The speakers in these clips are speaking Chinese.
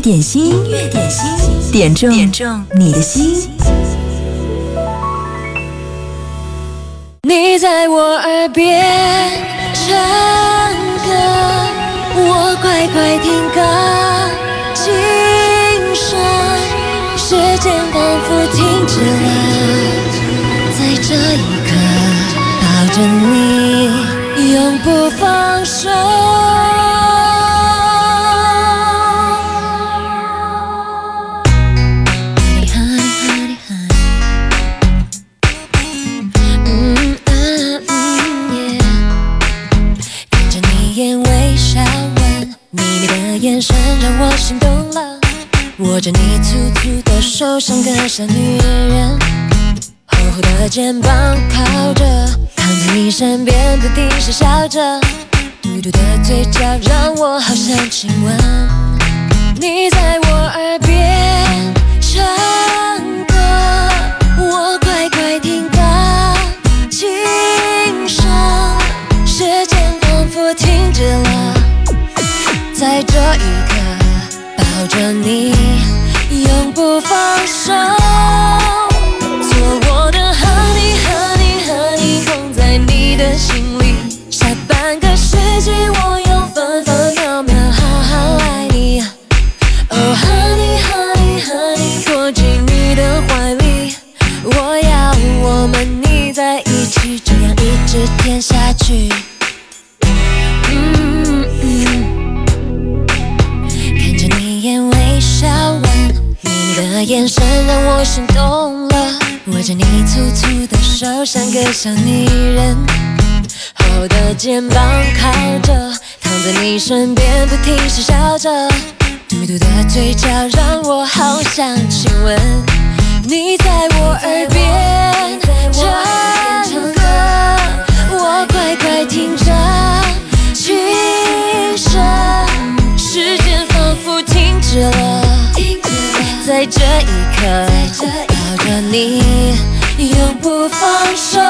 点心，点心，点中你的心。你在我耳边唱歌，我乖乖听歌，轻声，时间仿佛停止了，在这一刻抱着你永不放手。握着你粗粗的手，像个小女人，厚厚的肩膀靠着，躺在你身边，不停傻笑着，嘟嘟的嘴角让我好想亲吻。你在我耳边唱歌，我乖乖听着，轻声，时间仿佛停止了，在这一刻抱着你。멈像你，人厚的肩膀靠着，躺在你身边，不停傻笑着，嘟嘟的嘴角让我好想亲吻。你在我耳边唱歌，我乖乖听着，轻声，时间仿佛停止了，在这一刻。和你永不放手。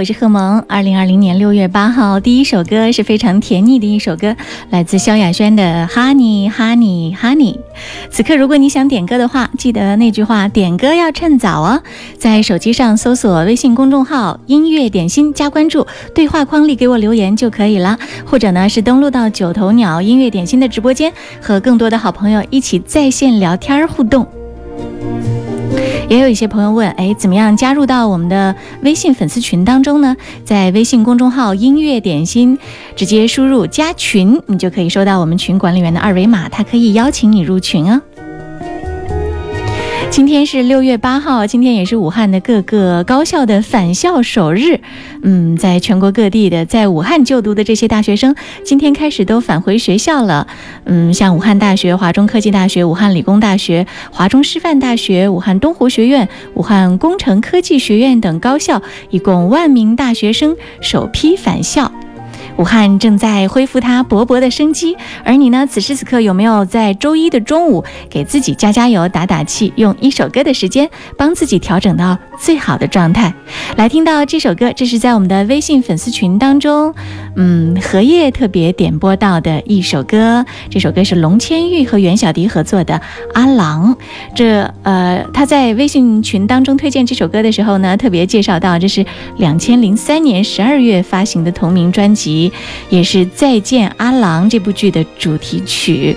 我是贺萌。二零二零年六月八号，第一首歌是非常甜腻的一首歌，来自萧亚轩的《Honey Honey Honey》。此刻，如果你想点歌的话，记得那句话：点歌要趁早哦。在手机上搜索微信公众号“音乐点心”，加关注，对话框里给我留言就可以了。或者呢，是登录到九头鸟音乐点心的直播间，和更多的好朋友一起在线聊天互动。也有一些朋友问，哎，怎么样加入到我们的微信粉丝群当中呢？在微信公众号“音乐点心”直接输入“加群”，你就可以收到我们群管理员的二维码，他可以邀请你入群哦。今天是六月八号，今天也是武汉的各个高校的返校首日。嗯，在全国各地的在武汉就读的这些大学生，今天开始都返回学校了。嗯，像武汉大学、华中科技大学、武汉理工大学、华中师范大学、武汉东湖学院、武汉工程科技学院等高校，一共万名大学生首批返校。武汉正在恢复它勃勃的生机，而你呢？此时此刻有没有在周一的中午给自己加加油、打打气，用一首歌的时间帮自己调整到？最好的状态，来听到这首歌，这是在我们的微信粉丝群当中，嗯，荷叶特别点播到的一首歌。这首歌是龙千玉和袁小迪合作的《阿郎》。这呃，他在微信群当中推荐这首歌的时候呢，特别介绍到这是两千零三年十二月发行的同名专辑，也是《再见阿郎》这部剧的主题曲。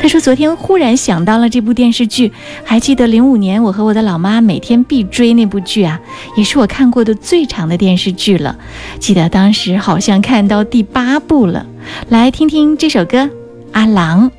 他说：“昨天忽然想到了这部电视剧，还记得零五年我和我的老妈每天必追那部剧啊，也是我看过的最长的电视剧了。记得当时好像看到第八部了。来听听这首歌，《阿郎》。”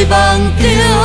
đời bằng tiếng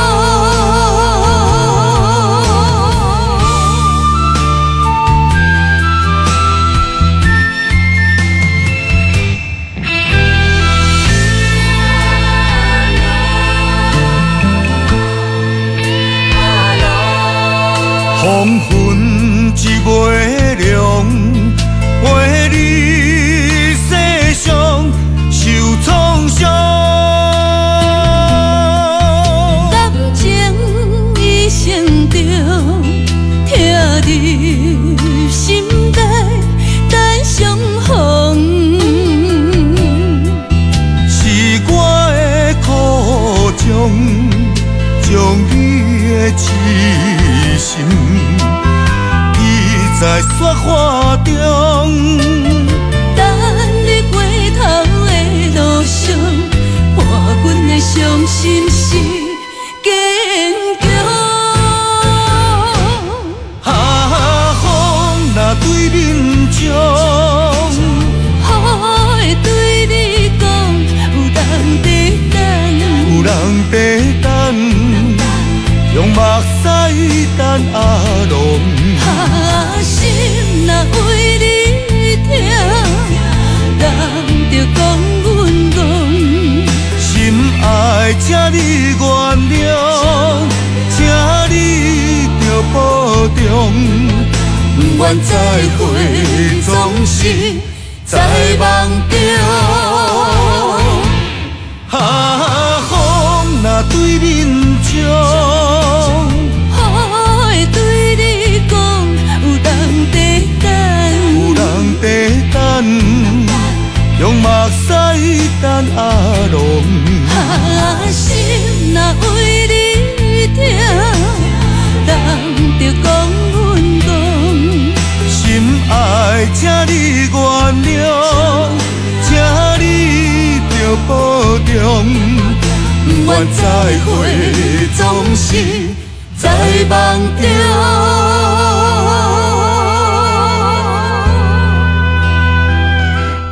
再会，总是再望。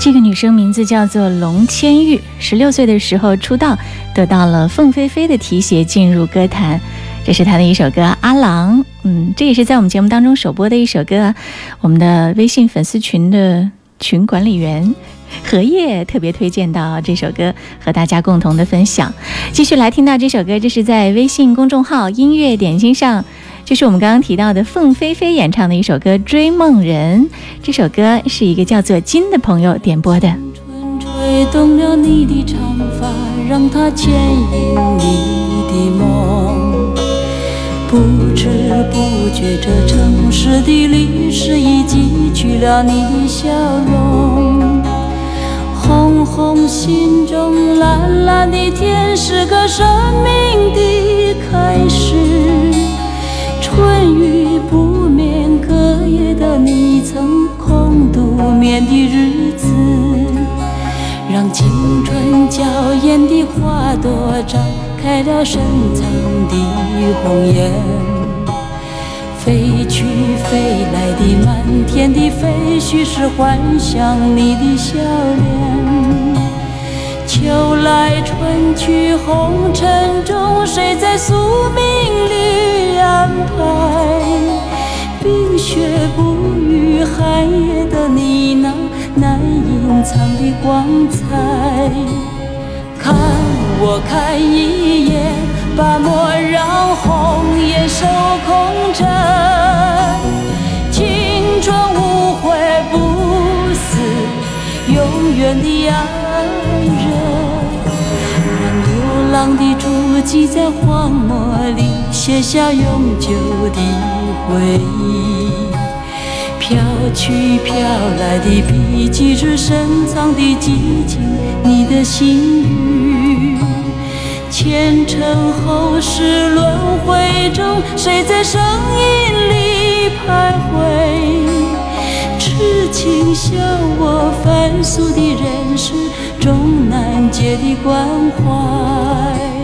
这个女生名字叫做龙千玉，十六岁的时候出道，得到了凤飞飞的提携，进入歌坛。这是她的一首歌《阿郎》，嗯，这也是在我们节目当中首播的一首歌。我们的微信粉丝群的群管理员。荷叶特别推荐到这首歌和大家共同的分享，继续来听到这首歌，这是在微信公众号音乐点心上，这是我们刚刚提到的凤飞飞演唱的一首歌《追梦人》。这首歌是一个叫做金的朋友点播的。吹动了你的长发，让它牵引你的梦。不知不觉，这城市的历史已记取了你的笑容。红心中蓝蓝的天是个生命的开始，春雨不眠，隔夜的你曾空独眠的日子，让青春娇艳的花朵绽开了深藏的红颜。飞去飞来的满天的飞絮是幻想你的笑脸。秋来春去红尘中，谁在宿命里安排？冰雪不语寒夜的你那难隐藏的光彩。看我看一眼，把莫让红颜，守空枕。的爱人，让流浪的足迹在荒漠里写下永久的回忆。飘去飘来的笔迹，是深藏的激情，你的心语。前尘后世轮回中，谁在声音里徘徊？痴情笑我凡俗的人世，终难解的关怀。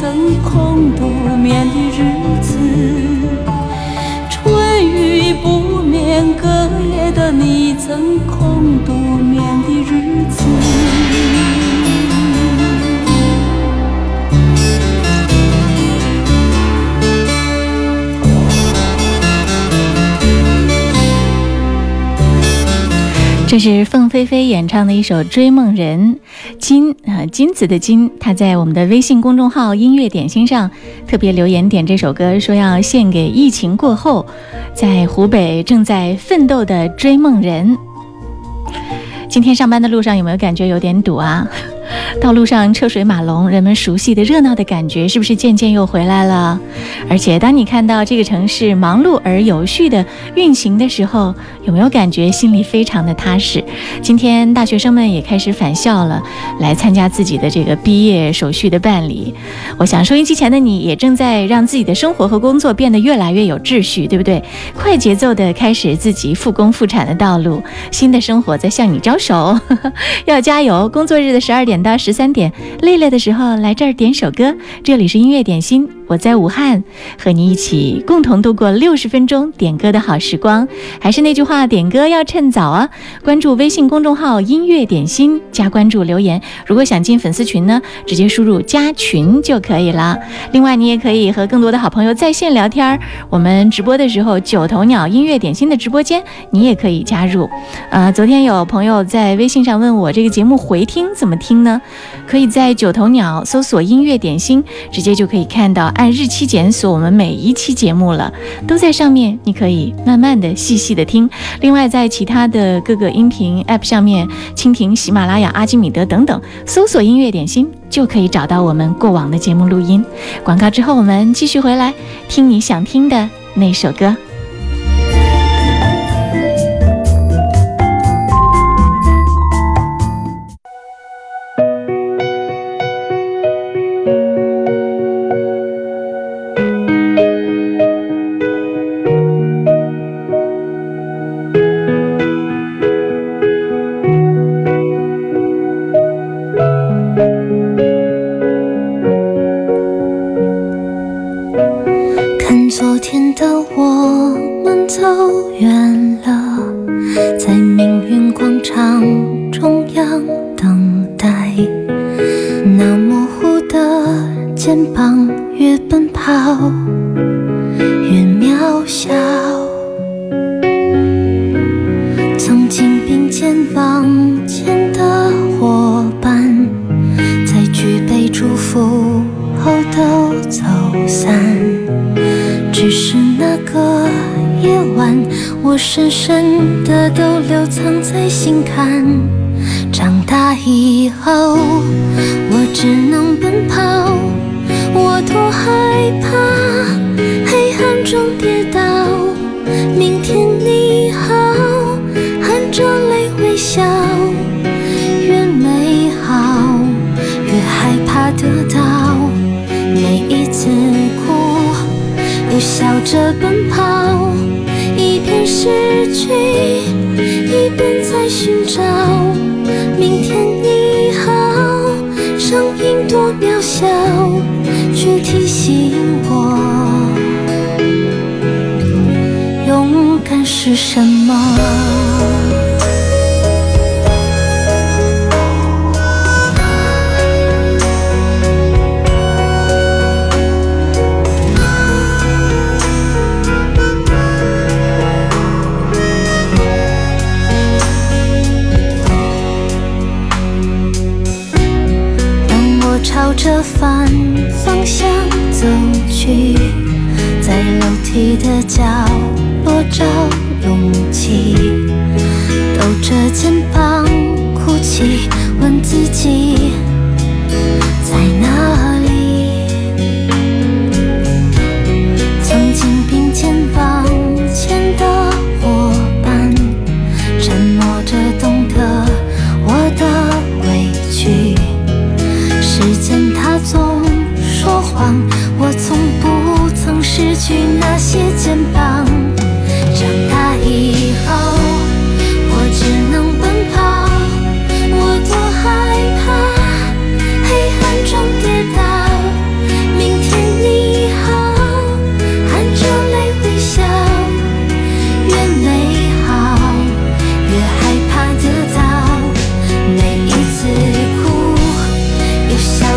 曾空独眠的日子春雨不眠隔夜的你曾空独眠的日子这是凤飞飞演唱的一首追梦人金啊，金子的金，他在我们的微信公众号《音乐点心》上特别留言点这首歌，说要献给疫情过后在湖北正在奋斗的追梦人。今天上班的路上有没有感觉有点堵啊？道路上车水马龙，人们熟悉的热闹的感觉是不是渐渐又回来了？而且当你看到这个城市忙碌而有序的运行的时候，有没有感觉心里非常的踏实？今天大学生们也开始返校了，来参加自己的这个毕业手续的办理。我想收音机前的你也正在让自己的生活和工作变得越来越有秩序，对不对？快节奏的开始自己复工复产的道路，新的生活在向你招手，要加油！工作日的十二点。到十三点，累了的时候来这儿点首歌。这里是音乐点心，我在武汉，和你一起共同度过六十分钟点歌的好时光。还是那句话，点歌要趁早啊！关注微信公众号“音乐点心”，加关注、留言。如果想进粉丝群呢，直接输入“加群”就可以了。另外，你也可以和更多的好朋友在线聊天。我们直播的时候，九头鸟音乐点心的直播间你也可以加入。呃，昨天有朋友在微信上问我，这个节目回听怎么听呢？可以在九头鸟搜索音乐点心，直接就可以看到按日期检索我们每一期节目了，都在上面，你可以慢慢的、细细的听。另外，在其他的各个音频 app 上面，蜻蜓、喜马拉雅、阿基米德等等，搜索音乐点心就可以找到我们过往的节目录音。广告之后，我们继续回来听你想听的那首歌。世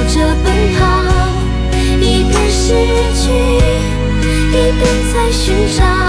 着奔跑，一边失去，一边在寻找。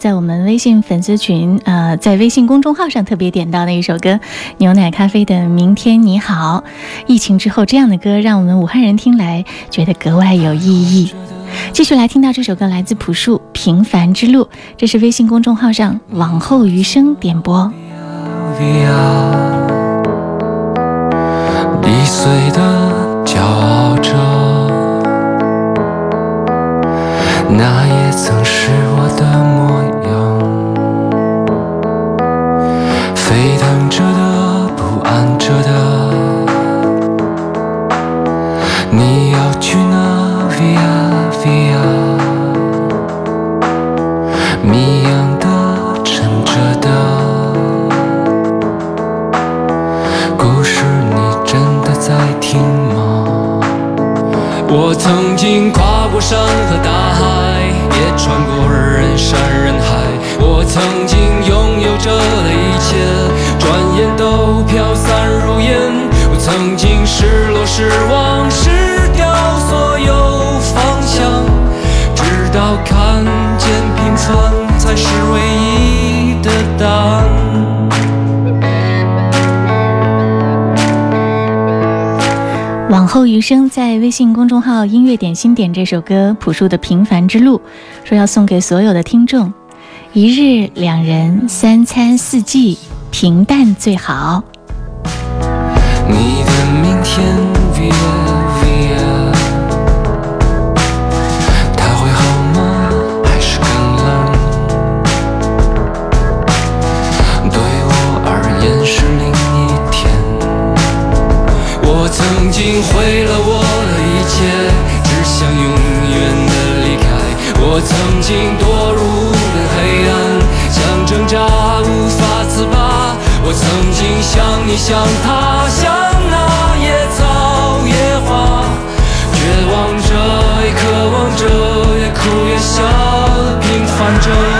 在我们微信粉丝群，呃，在微信公众号上特别点到的一首歌《牛奶咖啡的明天你好》，疫情之后这样的歌，让我们武汉人听来觉得格外有意义。继续来听到这首歌，来自朴树《平凡之路》，这是微信公众号上“往后余生”点播。易碎的骄傲着，那也曾是我的。沸腾着的，不安着的。你要去哪？Via Via。一样的，沉着的。故事，你真的在听吗？我曾经跨过山和大海，也穿过人山人。后余生在微信公众号“音乐点心点”这首歌《朴树的平凡之路》，说要送给所有的听众。一日两人，三餐四季，平淡最好。你的明天曾经毁了我的一切，只想永远的离开。我曾经堕入无边黑暗，想挣扎无法自拔。我曾经想你想他想那野草野花，绝望着也渴望着，也哭也笑，平凡着。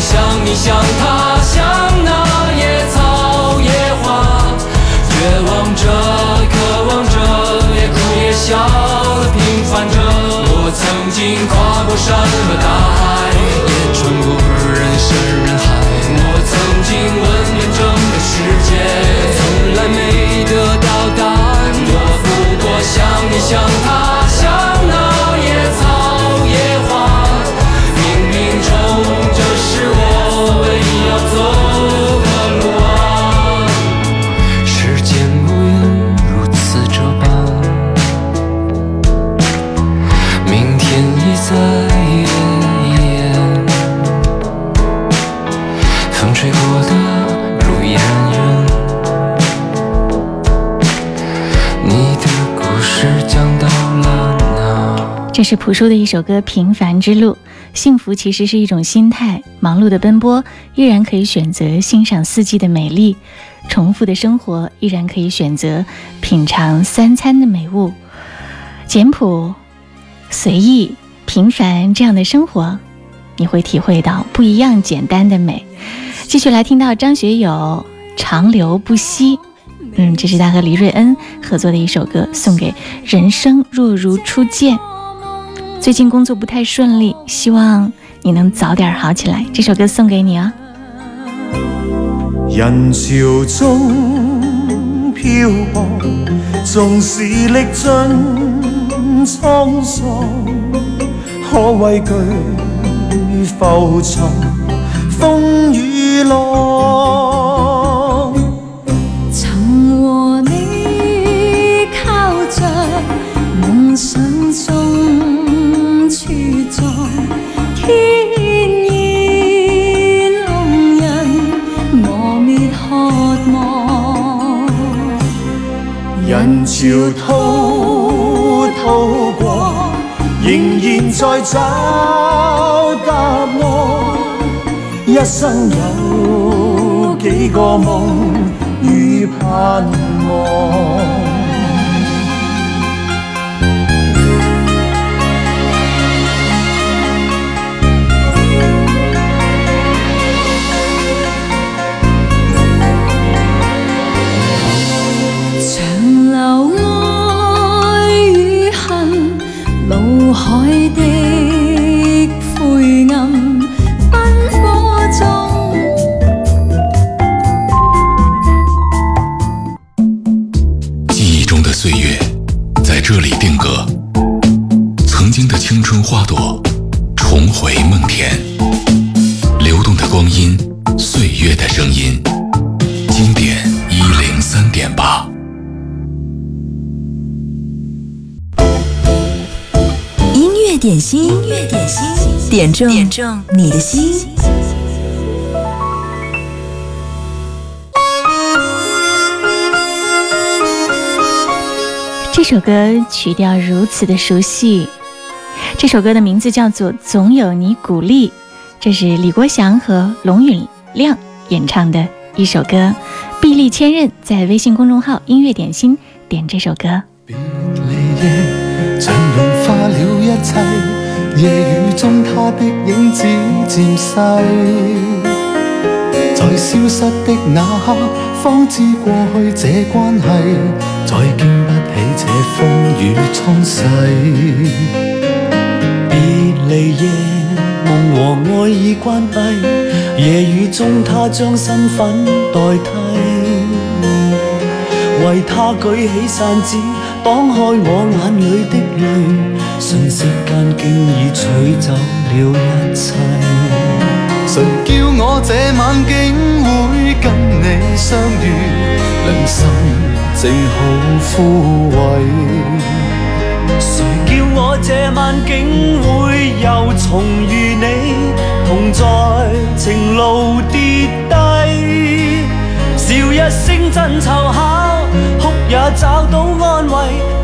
想你，想他，像那野草野花，绝望着，渴望着，也哭也笑的平凡着。我曾经跨过山和大海，也穿过人山人海。我曾经问遍整个世界，从来没。是朴树的一首歌《平凡之路》，幸福其实是一种心态。忙碌的奔波，依然可以选择欣赏四季的美丽；重复的生活，依然可以选择品尝三餐的美物，简朴、随意、平凡，这样的生活，你会体会到不一样简单的美。继续来听到张学友《长流不息》，嗯，这是他和黎瑞恩合作的一首歌，送给人生若如初见。最近工作不太顺利，希望你能早点好起来。这首歌送给你啊、人潮中漂泊，纵使历尽沧桑，可畏惧浮沉。点中你的心。这首歌曲调如此的熟悉，这首歌的名字叫做《总有你鼓励》，这是李国祥和龙允亮演唱的一首歌。臂力千仞，在微信公众号“音乐点心”点这首歌。夜雨中，他的影子渐细，在消失的那刻，方知过去这关系，再经不起这风雨冲洗。别离夜，梦和爱已关闭。夜雨中，他将身份代替，为他举起伞子。綁開我眼裏的淚，瞬息間經已取走了一切。誰叫我這晚竟會跟你相遇，良心正好枯萎。誰叫我這晚竟會又重遇你，同在情路跌低。日星辰酬考，哭也找到安慰，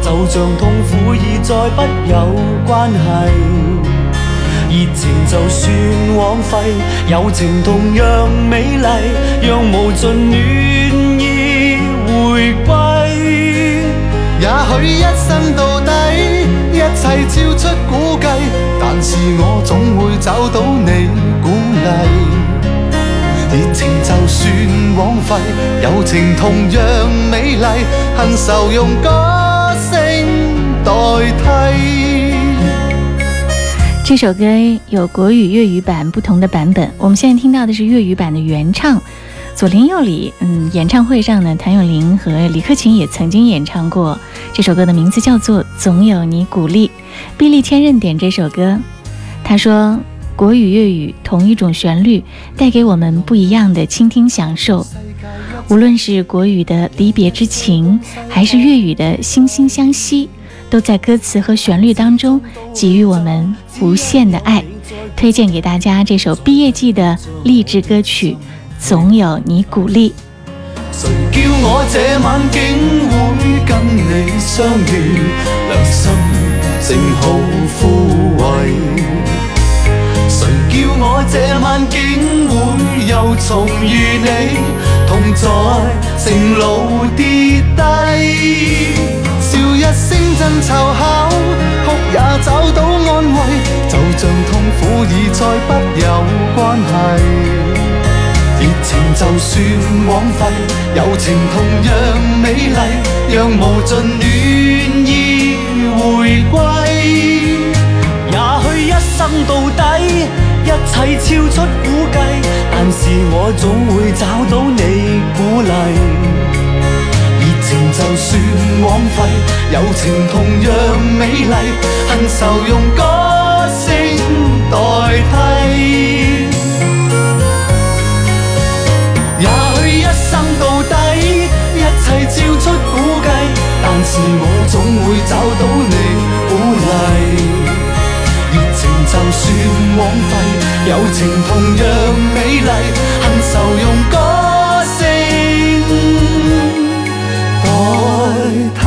就像痛苦已再不有關係。熱情就算枉費，友情同樣美麗，讓無盡暖意回歸。也許一生到底，一切超出估計，但是我總會找到你鼓勵。热情情就算枉费，友同样美丽，恨愁用歌声代替。这首歌有国语、粤语版不同的版本，我们现在听到的是粤语版的原唱《左邻右里》。嗯，演唱会上呢，谭咏麟和李克勤也曾经演唱过这首歌，的名字叫做《总有你鼓励》。碧力千仞点这首歌，他说。国语、粤语同一种旋律，带给我们不一样的倾听享受。无论是国语的离别之情，还是粤语的惺惺相惜，都在歌词和旋律当中给予我们无限的爱。推荐给大家这首毕业季的励志歌曲《总有你鼓励》。這晚竟會又重遇你，同在情路跌低，笑一聲真湊巧，哭也找到安慰，就像痛苦已再不有關係。熱情就算枉費，友情同樣美麗，讓無盡暖意回歸。也許一生到底。切超出估計，但是我總會找到你鼓勵。熱情就算枉費，友情同樣美麗，恨愁用歌聲代替。也許一生到底，一切超出估計，但是我總會找到你鼓勵。就算枉費，友情同樣美麗，恨愁用歌聲代替。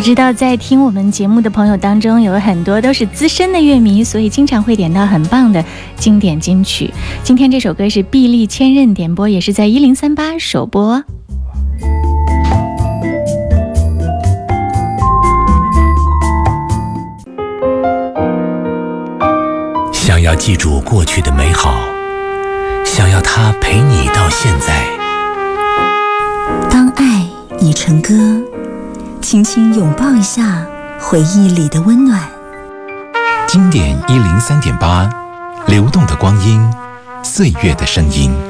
不知道在听我们节目的朋友当中，有很多都是资深的乐迷，所以经常会点到很棒的经典金曲。今天这首歌是臂力千仞点播，也是在一零三八首播。想要记住过去的美好，想要它陪你到现在。当爱已成歌。轻轻拥抱一下回忆里的温暖。经典一零三点八，流动的光阴，岁月的声音。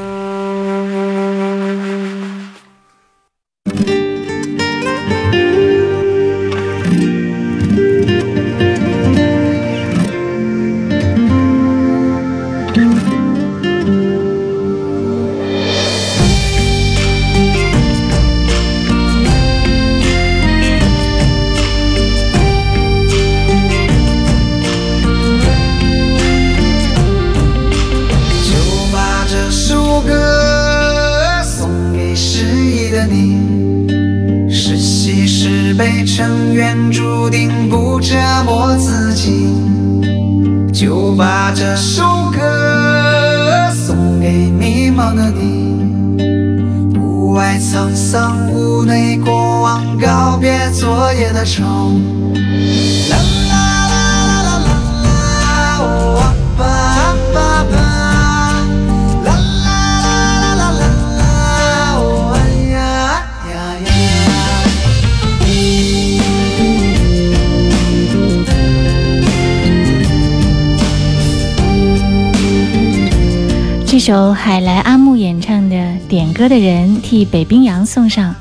一首海来阿木演唱的《点歌的人》，替北冰洋送上。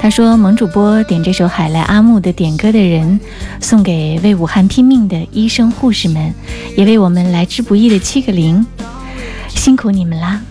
他说：“萌主播点这首海来阿木的《点歌的人》，送给为武汉拼命的医生护士们，也为我们来之不易的七个零，辛苦你们啦！”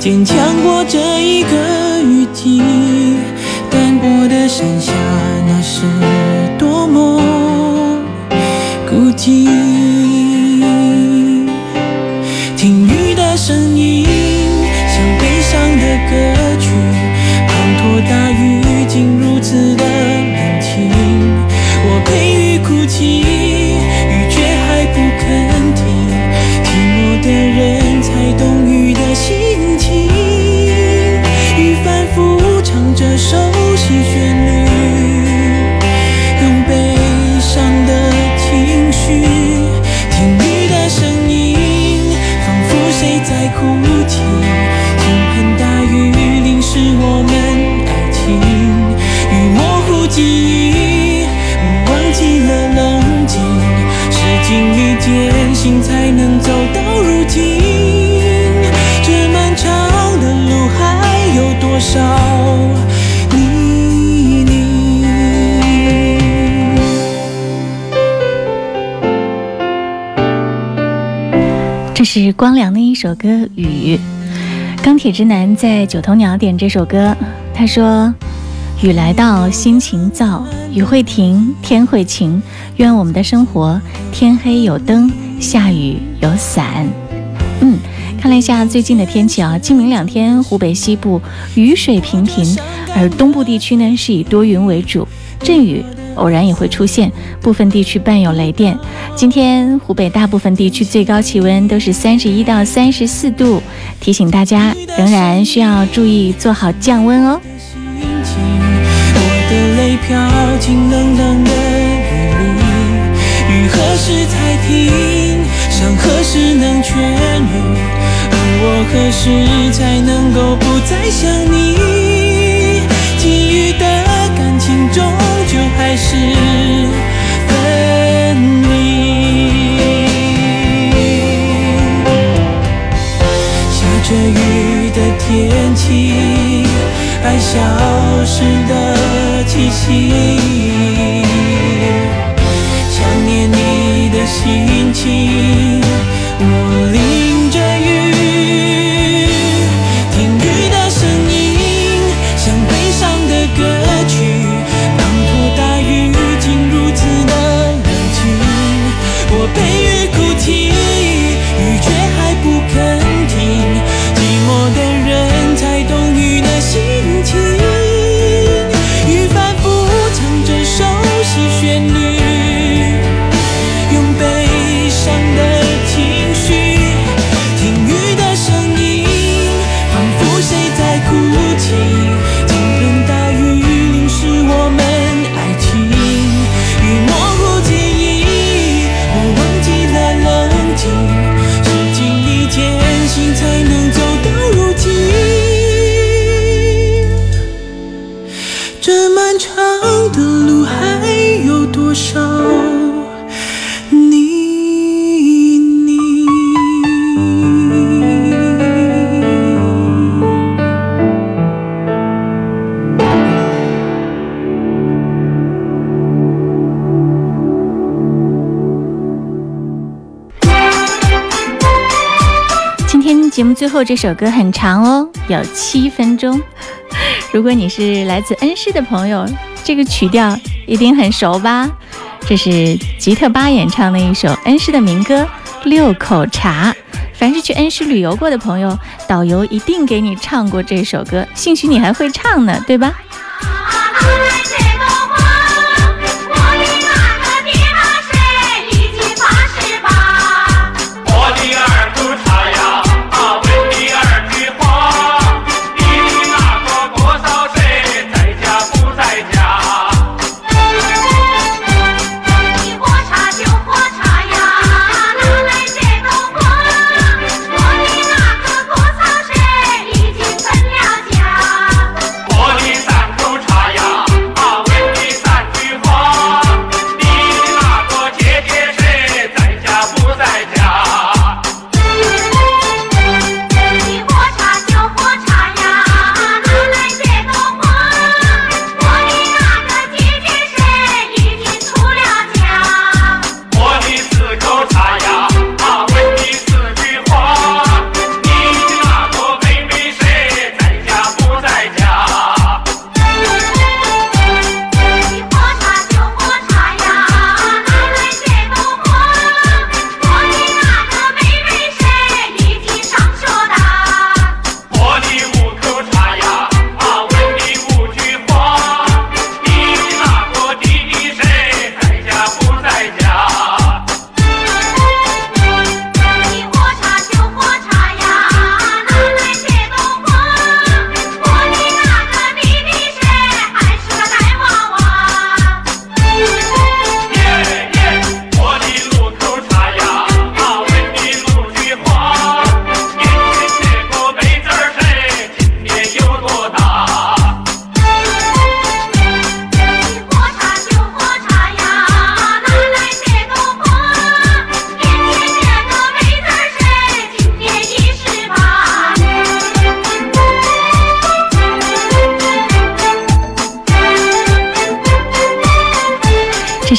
坚强过这一个雨季，单薄的伞下，那是。是光良的一首歌《雨》，钢铁直男在九头鸟点这首歌，他说：“雨来到，心情躁，雨会停，天会晴。愿我们的生活，天黑有灯，下雨有伞。”嗯，看了一下最近的天气啊，今明两天湖北西部雨水频频，而东部地区呢是以多云为主，阵雨。偶然也会出现，部分地区伴有雷电。今天湖北大部分地区最高气温都是三十一到三十四度，提醒大家仍然需要注意做好降温哦。我的泪飘进冷冷的雨里，雨何时才停？伤何时能痊愈？而我何时才能够不再想你？给予的感情中。开始分离，下着雨的天气，爱消失的气息，想念你的心情。这首歌很长哦，有七分钟。如果你是来自恩施的朋友，这个曲调一定很熟吧？这是吉特巴演唱的一首恩施的民歌《六口茶》。凡是去恩施旅游过的朋友，导游一定给你唱过这首歌，兴许你还会唱呢，对吧？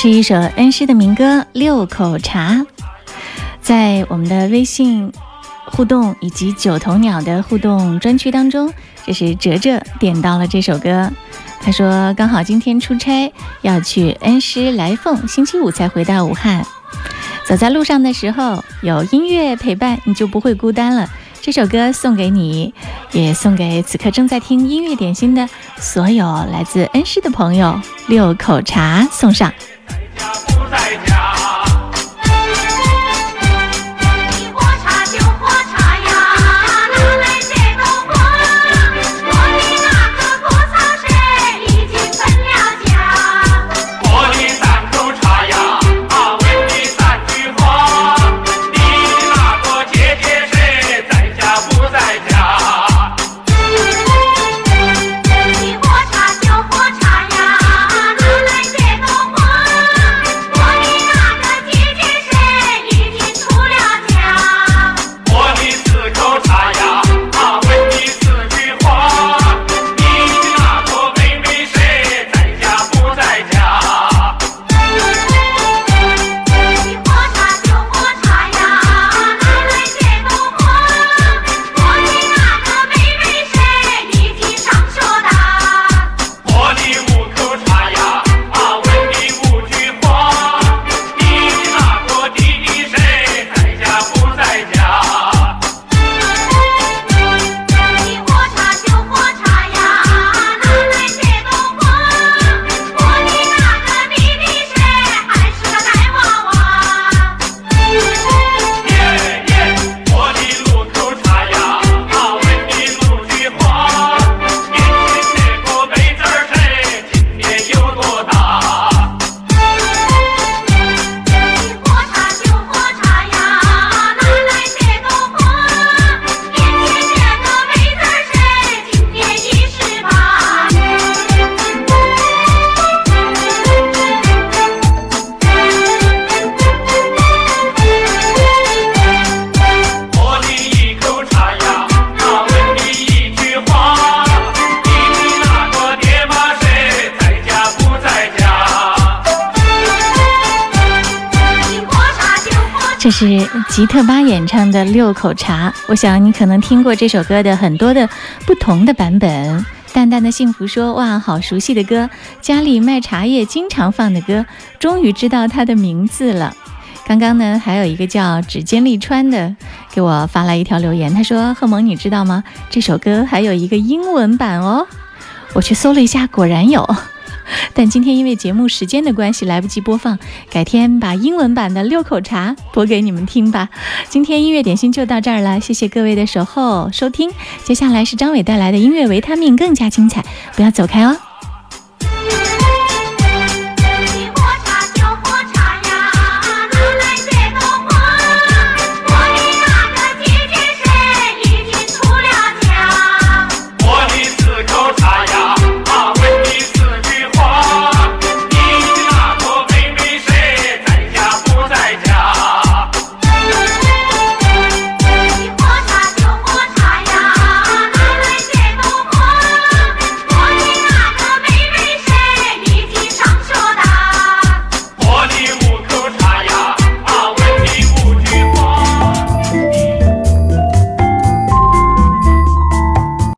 是一首恩施的民歌《六口茶》，在我们的微信互动以及九头鸟的互动专区当中，这是哲哲点到了这首歌。他说：“刚好今天出差要去恩施来凤，星期五才回到武汉。走在路上的时候，有音乐陪伴，你就不会孤单了。”这首歌送给你，也送给此刻正在听音乐点心的所有来自恩施的朋友，《六口茶》送上。right now. 是吉特巴演唱的《六口茶》，我想你可能听过这首歌的很多的不同的版本。淡淡的幸福说：“哇，好熟悉的歌，家里卖茶叶经常放的歌，终于知道它的名字了。”刚刚呢，还有一个叫指尖利川的给我发来一条留言，他说：“贺蒙，你知道吗？这首歌还有一个英文版哦。”我去搜了一下，果然有。但今天因为节目时间的关系，来不及播放，改天把英文版的《六口茶》播给你们听吧。今天音乐点心就到这儿了，谢谢各位的守候收听。接下来是张伟带来的音乐维他命，更加精彩，不要走开哦。